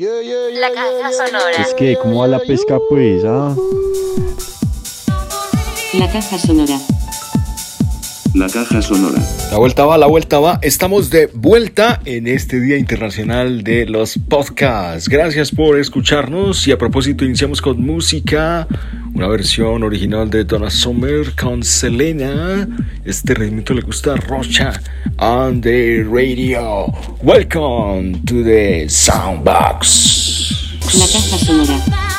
La caja sonora. Es que, ¿cómo va la pesca, pues? Ah? La caja sonora. La caja sonora. La vuelta va, la vuelta va. Estamos de vuelta en este Día Internacional de los Podcasts. Gracias por escucharnos y a propósito iniciamos con música, una versión original de Donna Summer con Selena. Este ritmito le gusta a Rocha on the radio. Welcome to the Soundbox. La caja sonora.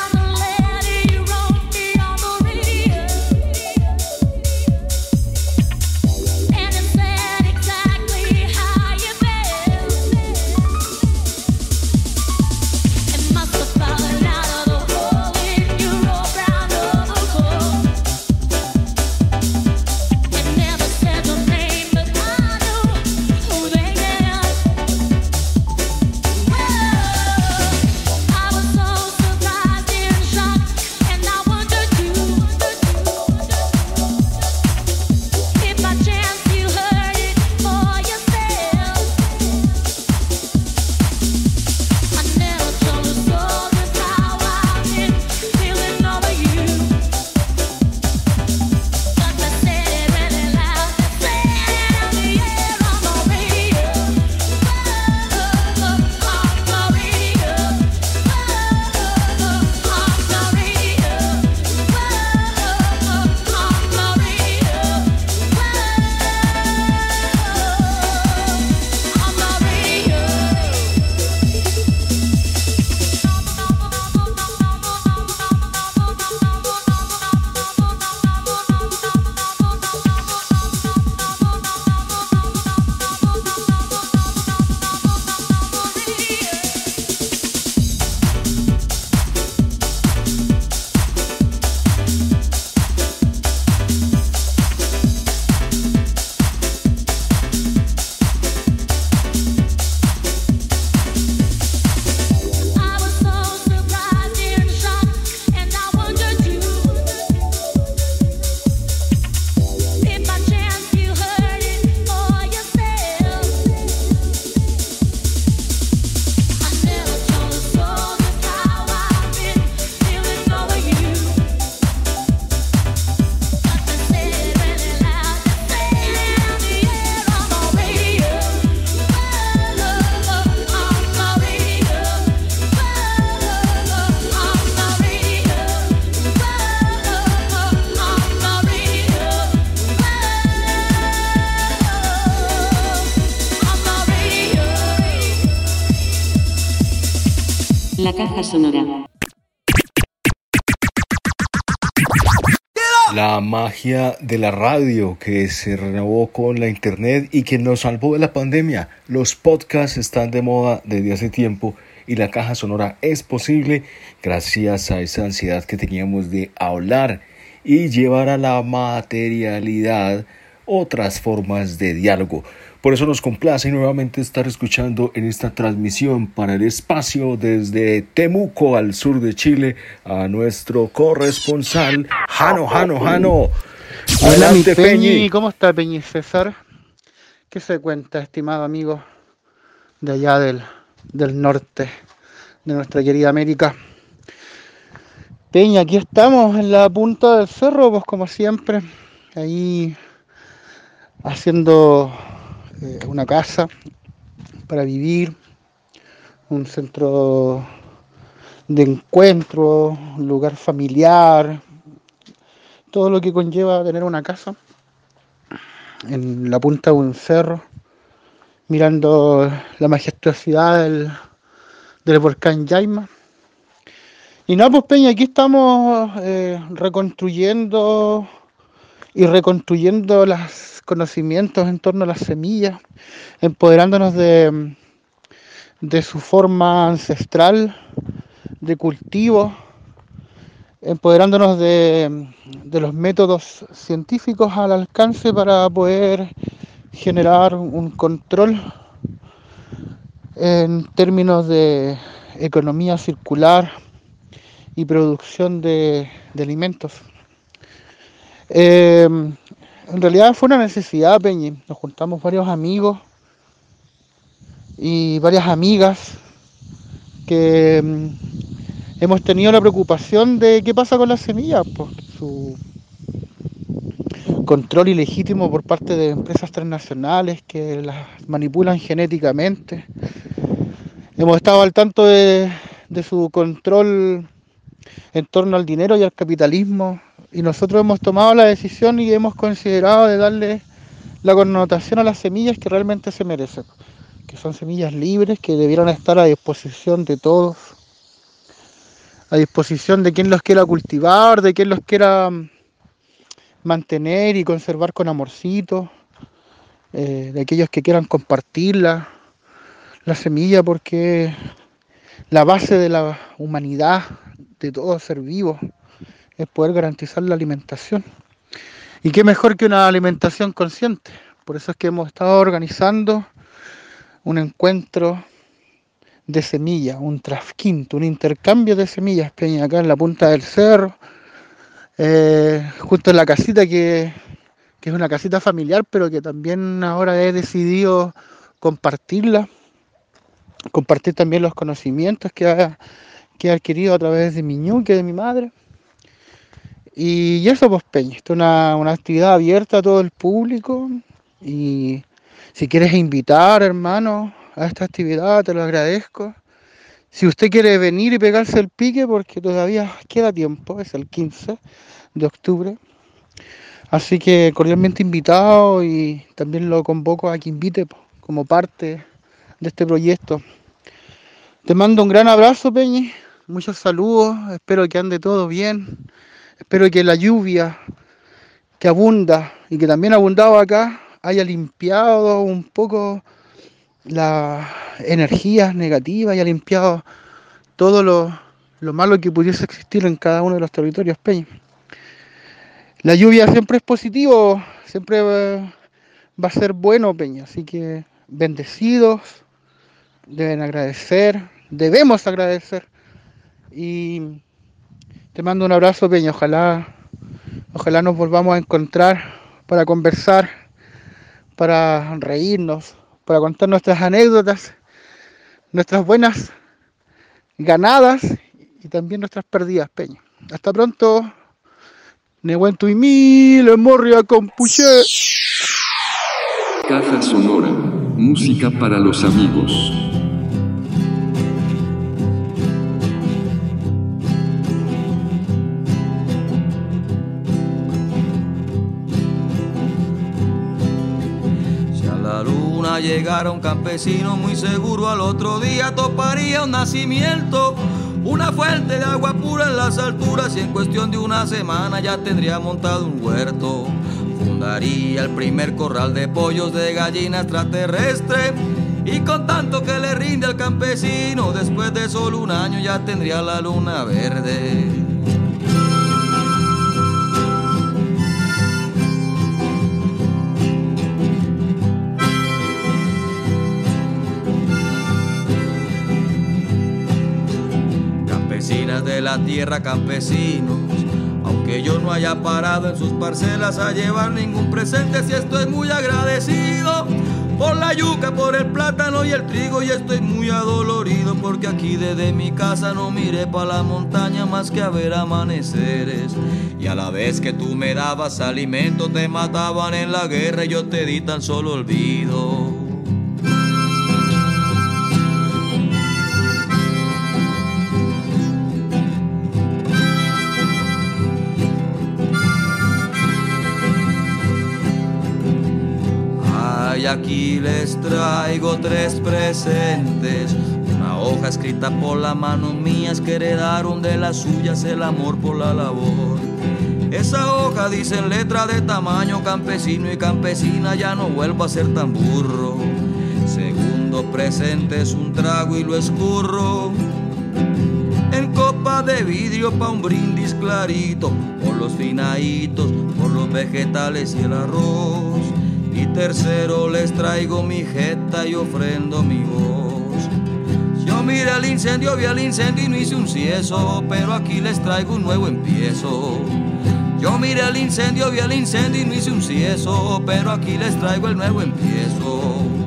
Caja sonora. La magia de la radio que se renovó con la internet y que nos salvó de la pandemia. Los podcasts están de moda desde hace tiempo y la caja sonora es posible gracias a esa ansiedad que teníamos de hablar y llevar a la materialidad otras formas de diálogo. Por eso nos complace nuevamente estar escuchando en esta transmisión para el espacio desde Temuco al sur de Chile a nuestro corresponsal Jano, Jano, Jano. Hola, mi. Peñi. ¿Cómo está Peñi César? ¿Qué se cuenta, estimado amigo de allá del, del norte de nuestra querida América? Peña, aquí estamos en la punta del cerro, pues como siempre, ahí haciendo eh, una casa para vivir, un centro de encuentro, un lugar familiar, todo lo que conlleva tener una casa en la punta de un cerro, mirando la majestuosidad del, del volcán Yaima. Y no, pues Peña, aquí estamos eh, reconstruyendo y reconstruyendo los conocimientos en torno a las semillas, empoderándonos de, de su forma ancestral de cultivo, empoderándonos de, de los métodos científicos al alcance para poder generar un control en términos de economía circular y producción de, de alimentos. Eh, en realidad fue una necesidad, Peñi. Nos juntamos varios amigos y varias amigas que mm, hemos tenido la preocupación de qué pasa con las semillas, pues, su control ilegítimo por parte de empresas transnacionales que las manipulan genéticamente. Hemos estado al tanto de, de su control en torno al dinero y al capitalismo y nosotros hemos tomado la decisión y hemos considerado de darle la connotación a las semillas que realmente se merecen, que son semillas libres que debieran estar a disposición de todos, a disposición de quien los quiera cultivar, de quien los quiera mm, mantener y conservar con amorcito, eh, de aquellos que quieran compartirla, la semilla porque la base de la humanidad, de todo ser vivo, es poder garantizar la alimentación. Y qué mejor que una alimentación consciente. Por eso es que hemos estado organizando un encuentro de semillas, un trasquinto, un intercambio de semillas, Peña, acá en la punta del cerro, eh, justo en la casita que, que es una casita familiar, pero que también ahora he decidido compartirla, compartir también los conocimientos que, ha, que he adquirido a través de mi ñuque, de mi madre. Y eso, pues, Peña, esto es una, una actividad abierta a todo el público. Y si quieres invitar, hermano, a esta actividad, te lo agradezco. Si usted quiere venir y pegarse el pique, porque todavía queda tiempo, es el 15 de octubre. Así que cordialmente invitado y también lo convoco a que invite como parte de este proyecto. Te mando un gran abrazo, Peñi. Muchos saludos. Espero que ande todo bien. Espero que la lluvia que abunda y que también ha abundado acá haya limpiado un poco las energías negativas, haya limpiado todo lo, lo malo que pudiese existir en cada uno de los territorios peña. La lluvia siempre es positivo, siempre va, va a ser bueno, Peña. Así que bendecidos, deben agradecer, debemos agradecer. Y te mando un abrazo, Peña. Ojalá, ojalá nos volvamos a encontrar para conversar, para reírnos, para contar nuestras anécdotas, nuestras buenas ganadas y también nuestras perdidas, Peña. Hasta pronto. Nehuento y mil, morria con puché. Caja sonora. Música para los amigos. Luna llegara un campesino muy seguro al otro día toparía un nacimiento, una fuente de agua pura en las alturas y en cuestión de una semana ya tendría montado un huerto. Fundaría el primer corral de pollos de gallina extraterrestre y con tanto que le rinde al campesino, después de solo un año ya tendría la luna verde. La tierra, campesinos, aunque yo no haya parado en sus parcelas a llevar ningún presente, si estoy muy agradecido por la yuca, por el plátano y el trigo, y estoy muy adolorido porque aquí desde mi casa no miré para la montaña más que a ver amaneceres. Y a la vez que tú me dabas alimento, te mataban en la guerra y yo te di tan solo olvido. Aquí les traigo tres presentes. Una hoja escrita por la mano mías que heredaron de las suyas el amor por la labor. Esa hoja dice en letra de tamaño campesino y campesina, ya no vuelvo a ser tan burro. Segundo presente es un trago y lo escurro en copa de vidrio pa' un brindis clarito, por los finaditos, por los vegetales y el arroz. Y tercero les traigo mi jeta y ofrendo mi voz. Yo miré el incendio, vi el incendio y no hice un cieso, pero aquí les traigo un nuevo empiezo. Yo miré el incendio, vi el incendio y no hice un cieso, pero aquí les traigo el nuevo empiezo.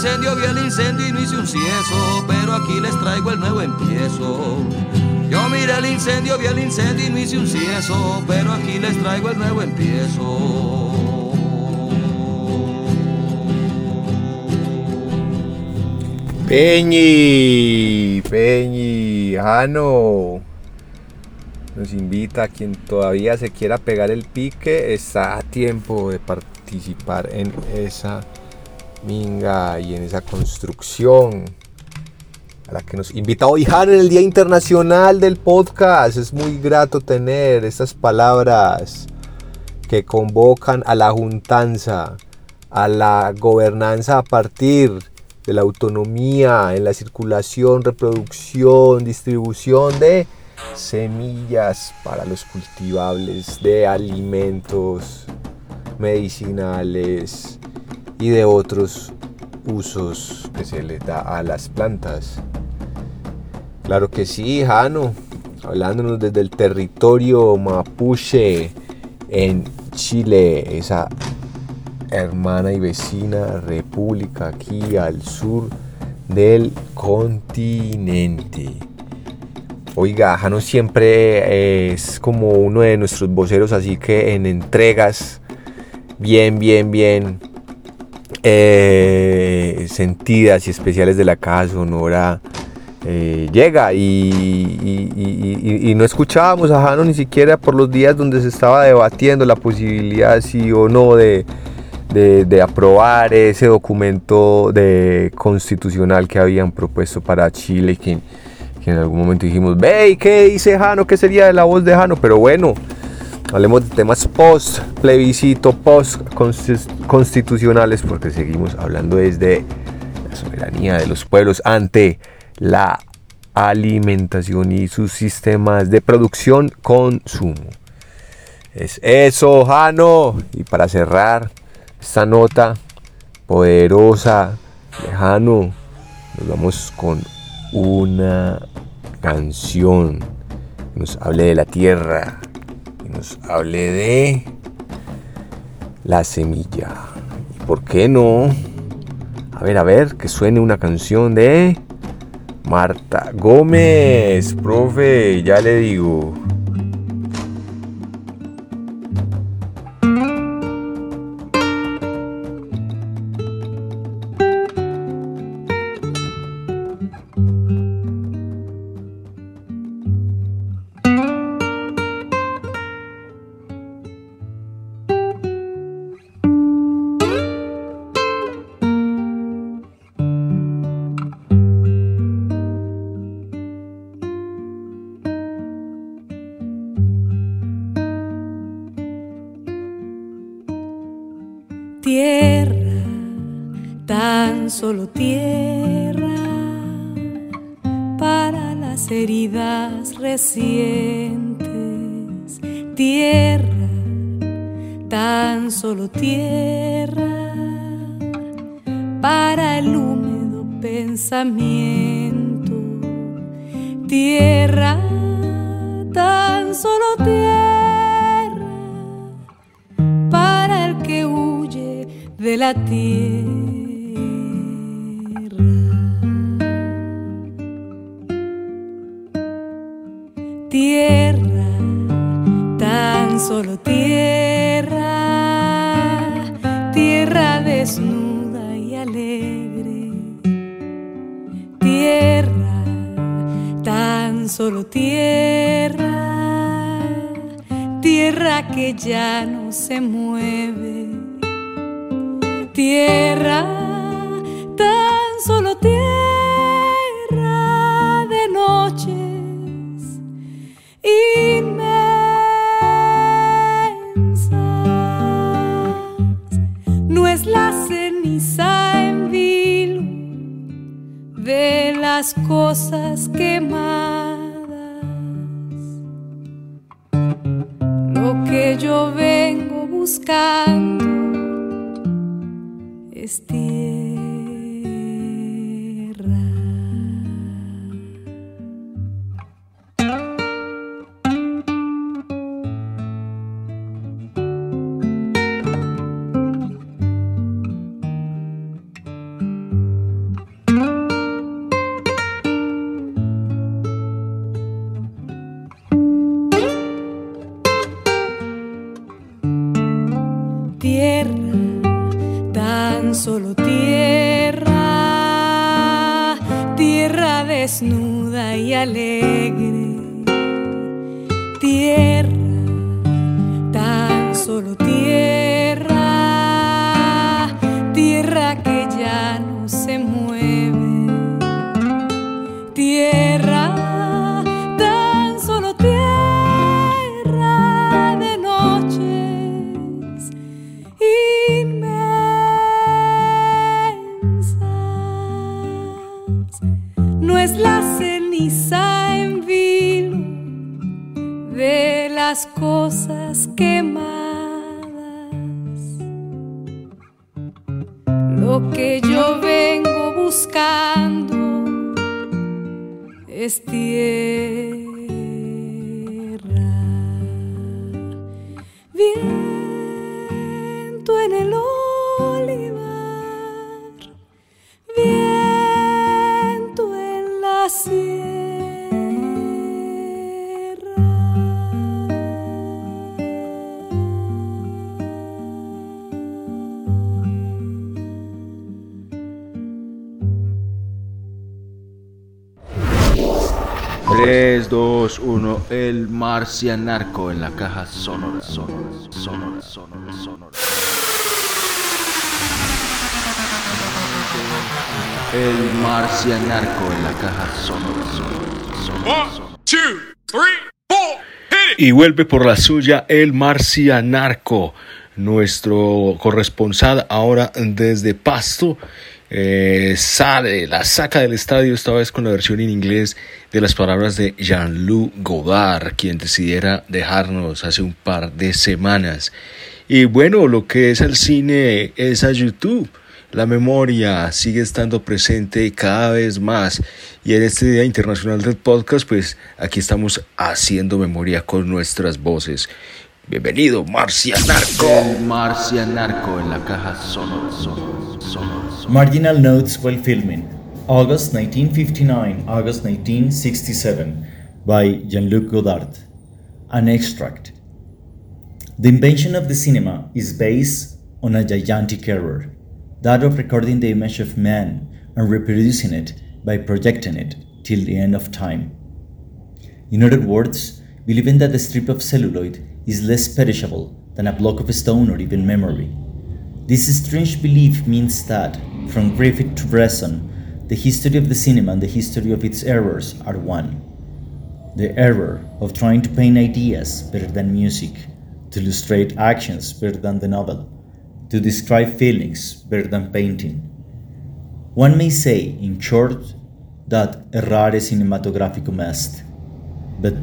Incendio, vi el incendio y no hice un cieso, pero aquí les traigo el nuevo empiezo. Yo miré el incendio, vi el incendio y no hice un cieso, pero aquí les traigo el nuevo empiezo. Peñi, Peñi, Jano. Nos invita a quien todavía se quiera pegar el pique, está a tiempo de participar en esa minga y en esa construcción a la que nos invita hoy en el Día Internacional del Podcast. Es muy grato tener estas palabras que convocan a la juntanza, a la gobernanza a partir de la autonomía en la circulación, reproducción, distribución de semillas para los cultivables, de alimentos medicinales y de otros usos que se les da a las plantas. Claro que sí, Jano, hablándonos desde el territorio mapuche en Chile, esa hermana y vecina república aquí al sur del continente. Oiga, Jano siempre es como uno de nuestros voceros, así que en entregas bien, bien, bien eh, sentidas y especiales de la Caja Sonora eh, llega y, no escuchábamos a Jano ni siquiera por los días donde se estaba debatiendo la posibilidad sí o no de, de- aprobar ese documento de constitucional que habían propuesto para Chile que, en algún momento dijimos ve ¿y qué dice Jano? ¿qué sería de la voz de Jano? pero bueno Hablemos de temas post plebiscito, post constitucionales, porque seguimos hablando desde la soberanía de los pueblos ante la alimentación y sus sistemas de producción, consumo. Es eso, Jano. Y para cerrar esta nota poderosa, lejano, nos vamos con una canción que nos hable de la tierra, nos hable de la semilla. ¿Y por qué no? A ver, a ver, que suene una canción de Marta Gómez, profe, ya le digo. Tan solo tierra para las heridas recientes. Tierra, tan solo tierra para el húmedo pensamiento. Tierra, tan solo tierra para el que huye de la tierra. Solo tierra, tierra desnuda y alegre. Tierra, tan solo tierra, tierra que ya no se mueve. Tierra, las cosas quemadas. Lo que yo vengo buscando es tierra. Tierra, el marcianarco en la caja sonora, sonora, sonora, sonora, sonora. El marcianarco en la caja sonora, sonora, sonora, sonora. Y vuelve por la suya el marcianarco, nuestro corresponsal ahora desde Pasto. Eh, sale, la saca del estadio esta vez con la versión en inglés de las palabras de Jean-Luc Godard, quien decidiera dejarnos hace un par de semanas. Y bueno, lo que es el cine es a YouTube. La memoria sigue estando presente cada vez más y en este Día Internacional del Podcast pues aquí estamos haciendo memoria con nuestras voces. Bienvenido, Marcianarco. El marcianarco en la caja sonora. Marginal notes while filming. August 1959, August 1967, by Jean-Luc Godard. An extract. The invention of the cinema is based on a gigantic error, that of recording the image of man and reproducing it by projecting it till the end of time. In other words, believing that a strip of celluloid is less perishable than a block of stone or even memory. This strange belief means that, from Griffith to Bresson, the history of the cinema and the history of its errors are one. The error of trying to paint ideas better than music, to illustrate actions better than the novel, to describe feelings better than painting. One may say, in short, that errare cinematographicum est. But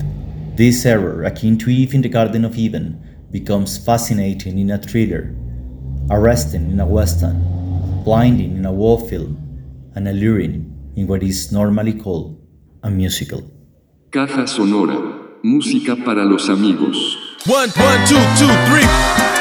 this error, akin to Eve in the Garden of Eden, becomes fascinating in a thriller, arresting in a western, blinding in a war film, and alluring in what is normally called a musical. Caja Sonora. Música para los amigos. One, one, two, two, three.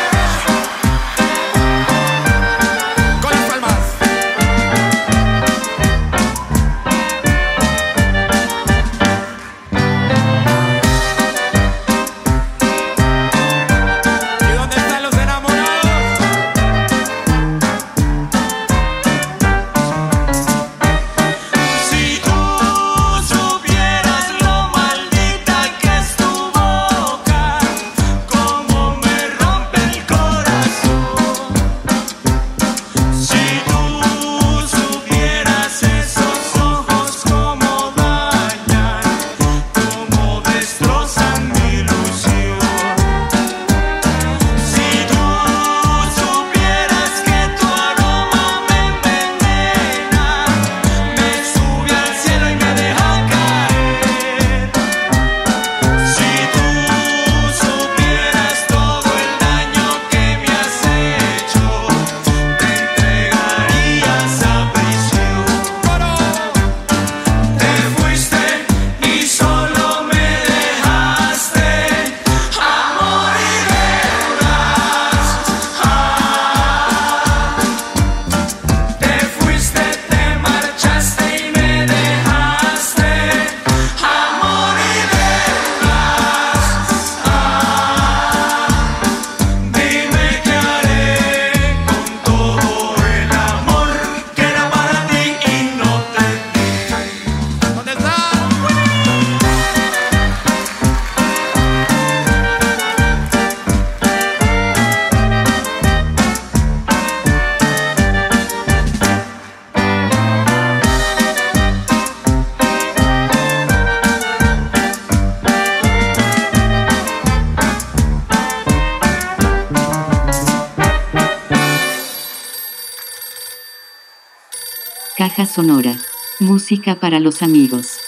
Sonora. Música para los amigos.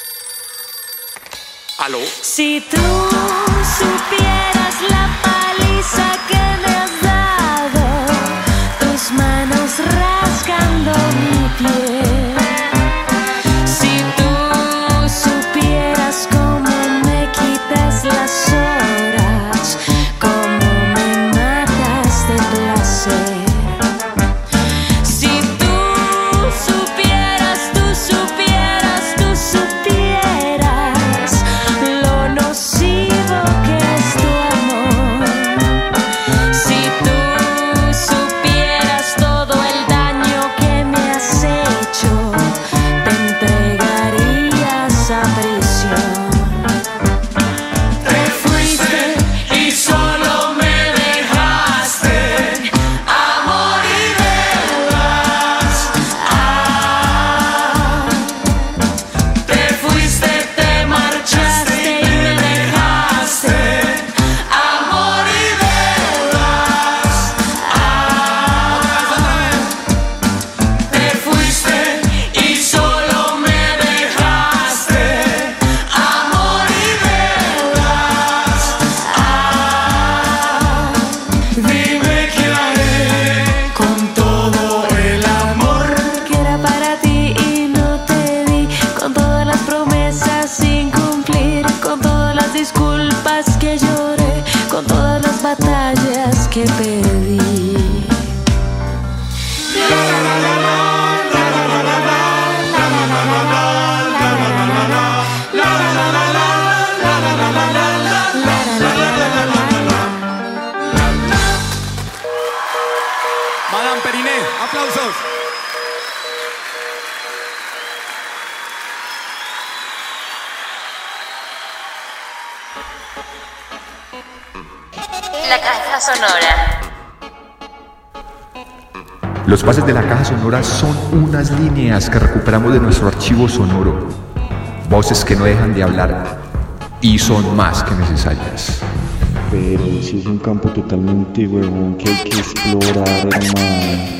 ¿Aló? Si tú supieras caja sonora. Los pases de la caja sonora son unas líneas que recuperamos de nuestro archivo sonoro. Voces que no dejan de hablar y son más que necesarias. Pero si es un campo totalmente huevón que hay que explorar, hermano.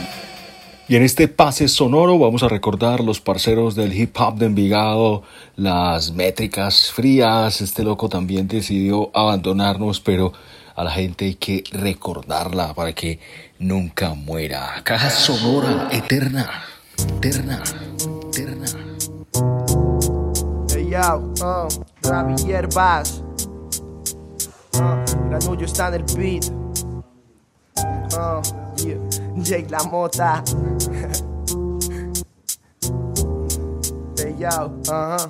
Y en este pase sonoro vamos a recordar los parceros del hip hop de Envigado, las métricas frías. Este loco también decidió abandonarnos, pero a la gente hay que recordarla para que nunca muera. Caja sonora eterna, eterna, eterna. Hey yo, uh, Ravi Hierbas. Uh, Granullo está en el beat. Uh, yeah. Jake La Mota. hey yo, uh-huh.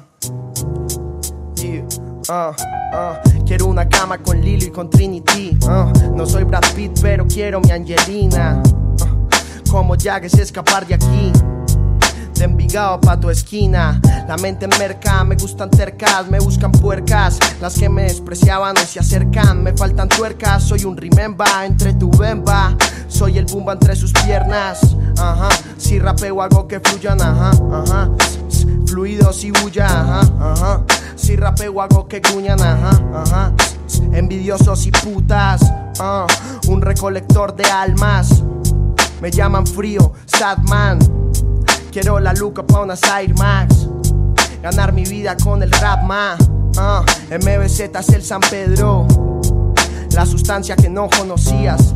Yeah, uh, uh. Quiero una cama con Lilo y con Trinity. uh. No soy Brad Pitt, pero quiero mi Angelina. Uh, como Jack es escapar de aquí de Envigado pa' tu esquina. La mente en merca, me gustan tercas, me buscan puercas. Las que me despreciaban hoy se acercan, me faltan tuercas. Soy un remember entre tu bemba. Soy el bumba entre sus piernas. Si rapeo hago que fluyan, ajá, ajá. Fluidos y bulla, ajá, ajá. Si rapeo hago que gruñan, ajá, ajá. Envidiosos y putas, ah, un recolector de almas. Me llaman frío, sad man. Quiero la luca pa' unas Air Max. Ganar mi vida con el rap, ma. Ah, MBZ es el San Pedro. La sustancia que no conocías.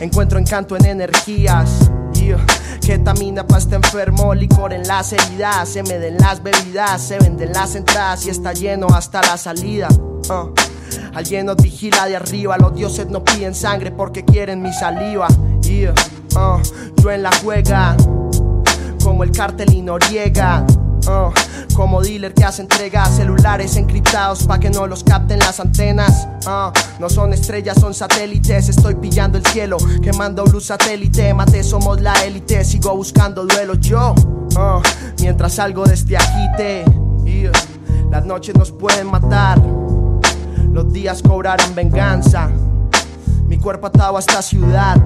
Encuentro encanto en energías. Yeah. Ketamina pa' este enfermo, licor en las heridas. Se me den las bebidas, se venden las entradas y está lleno hasta la salida. Ah. Alguien nos vigila de arriba, los dioses no piden sangre porque quieren mi saliva. Ah. Yo en la juega como el cartel y Noriega. Uh, como dealer que hace entrega celulares encriptados pa' que no los capten las antenas. Uh, no son estrellas, son satélites. Estoy pillando el cielo, quemando luz satélite. Mate, somos la élite. Sigo buscando duelo yo. uh, mientras salgo de este agite. Yeah. Las noches nos pueden matar. Los días cobrarán venganza. Mi cuerpo atado a esta ciudad.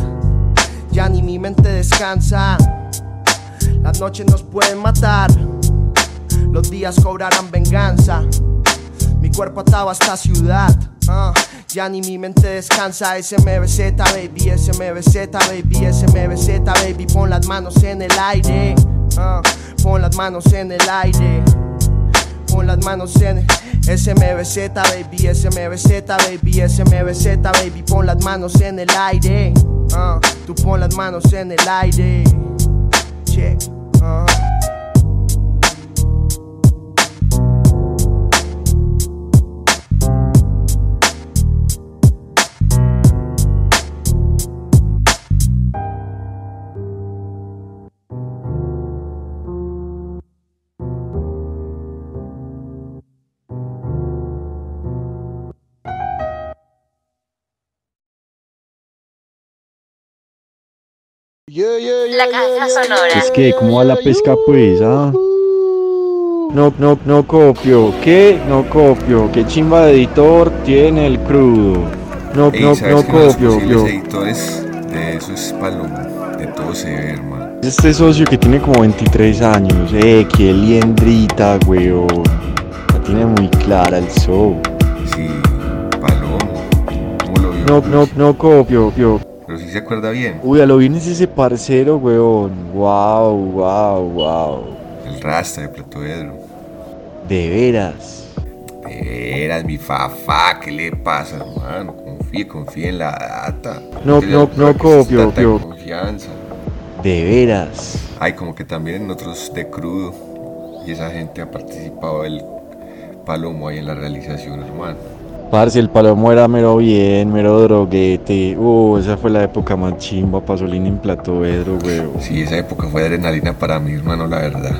Ya ni mi mente descansa. Las noches nos pueden matar, los días cobrarán venganza. Mi cuerpo atado a esta ciudad, ah, ya ni mi mente descansa. SMBZ, baby, SMBZ, baby, SMBZ, baby, pon las manos en el aire. ah. Pon las manos en el aire. Pon las manos en el SMBZ, baby, SMBZ, baby, SMBZ, baby. Pon las manos en el aire. ah. Tú pon las manos en el aire. Check. ah. La caja sonora. Es que, ¿cómo va la pesca pues? Ah? No, no, no copio. ¿Qué? No copio. ¿Qué chimba de editor tiene el crudo? No, Ey, no, ¿sabes no los copio. Yo. editores de eso es Palomo. De todo se ve, hermano. Este socio que tiene como 23 años. Eh, qué liendrita, weón. La tiene muy clara el show. Sí, Palomo. ¿Cómo lo vio? No, no, no copio. Yo. Pero sí se acuerda bien. Uy, a lo bien es ese parcero, weón. Wow, wow, wow. El rasta de Platoedro. De veras. De veras, mi fafa, ¿qué le pasa, hermano? Confíe, confíe en la data. No, no, no copio, copio. confianza. De veras. Hay como que también en otros de crudo. Y esa gente ha participado del Palomo ahí en la realización, hermano. Parce, el palomo era mero bien, mero droguete. Uh, esa fue la época más chimba, Pasolini en Platoedro, weón. Sí, esa época fue adrenalina para mí, hermano, la verdad.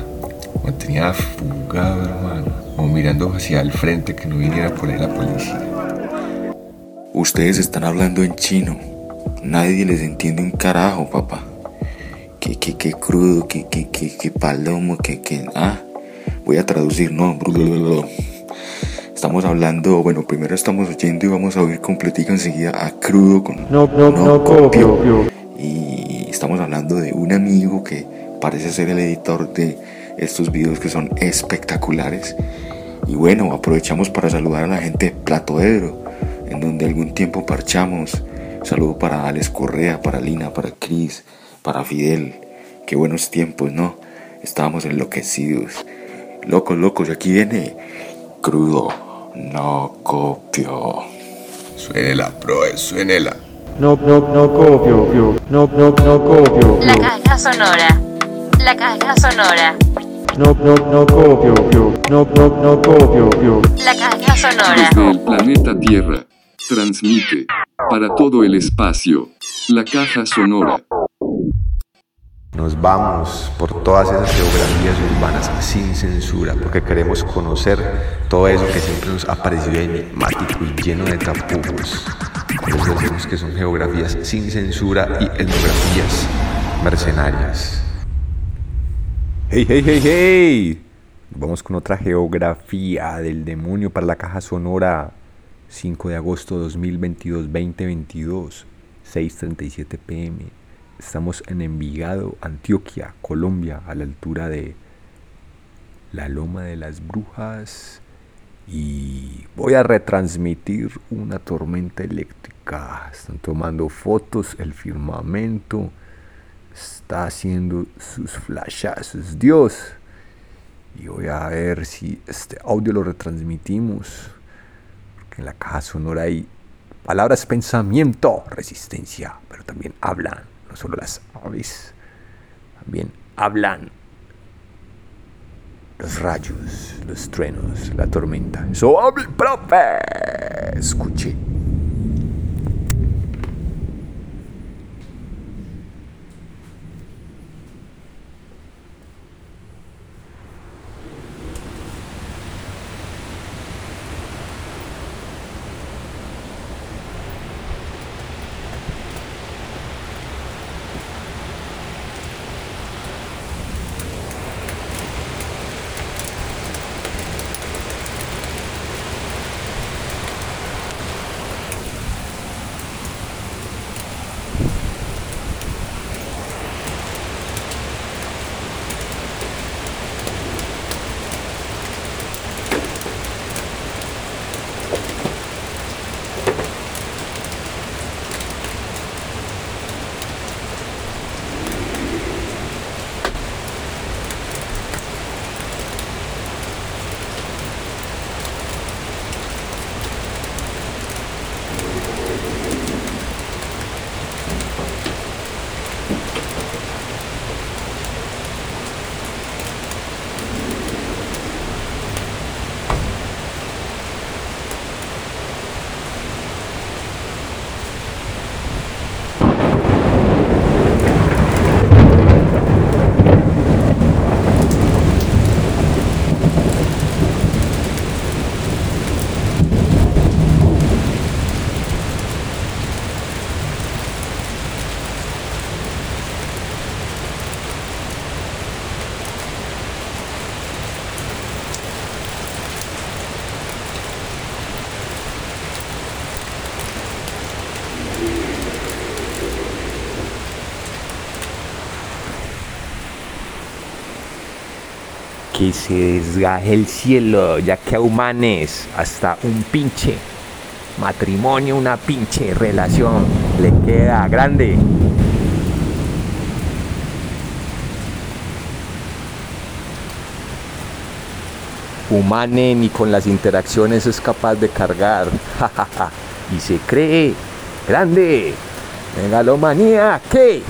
Mantenía fugado, hermano. Como mirando hacia el frente que no viniera por ahí la policía. Ustedes están hablando en chino. Nadie les entiende un carajo, papá. Que, que, que crudo, que, que, que, que palomo, que, que. Ah, voy a traducir, no. Estamos hablando, bueno, primero estamos oyendo y vamos a oír completica enseguida a crudo con. No, no, no, copio. yo. Y estamos hablando de un amigo que parece ser el editor de estos videos que son espectaculares. Y bueno, aprovechamos para saludar a la gente de Platoedro, en donde algún tiempo parchamos. Saludo para Alex Correa, para Lina, para Chris, para Fidel. Qué buenos tiempos, ¿no? Estábamos enloquecidos. Locos, locos, y aquí viene crudo. No copio. Suénela, bro, suénela. No, no, no copio. yo. No, no, no copio. La caja sonora. La caja sonora. No, no, no copio. yo. No, no, no copio. yo. La caja sonora. Desde el planeta Tierra, transmite para todo el espacio la caja sonora. Nos vamos por todas esas geografías urbanas sin censura, porque queremos conocer todo eso que siempre nos ha parecido enigmático y lleno de tapujos. Eso decimos que son geografías sin censura y etnografías mercenarias. ¡Hey, hey, hey, hey! Vamos con otra geografía del demonio para la caja sonora 5 de agosto 2022, 2022, 6.37 pm. Estamos en Envigado, Antioquia, Colombia, a la altura de la Loma de las Brujas. Y voy a retransmitir una tormenta eléctrica. Están tomando fotos, el firmamento está haciendo sus flashazos. Dios. Y voy a ver si este audio lo retransmitimos. Porque en la caja sonora hay palabras, pensamiento, resistencia, pero también hablan, solo las aves, también hablan los rayos, los truenos, la tormenta. Eso hable, profe. Escuche. Que se desgaje el cielo, ya que a humanes hasta un pinche matrimonio, una pinche relación le queda grande. Humane ni con las interacciones es capaz de cargar. y se cree grande. Megalomanía, ¿qué?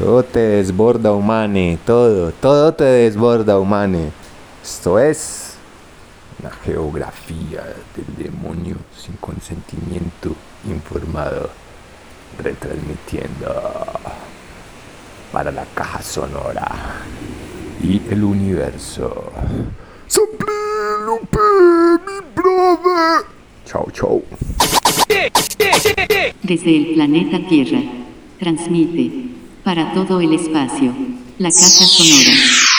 Todo te desborda, humane. Todo, todo te desborda, humane. Esto es una geografía del demonio sin consentimiento informado. Retransmitiendo para la caja sonora y el universo. mi brother. Chau, chau. Desde el planeta Tierra, transmite para todo el espacio, la caja sonora.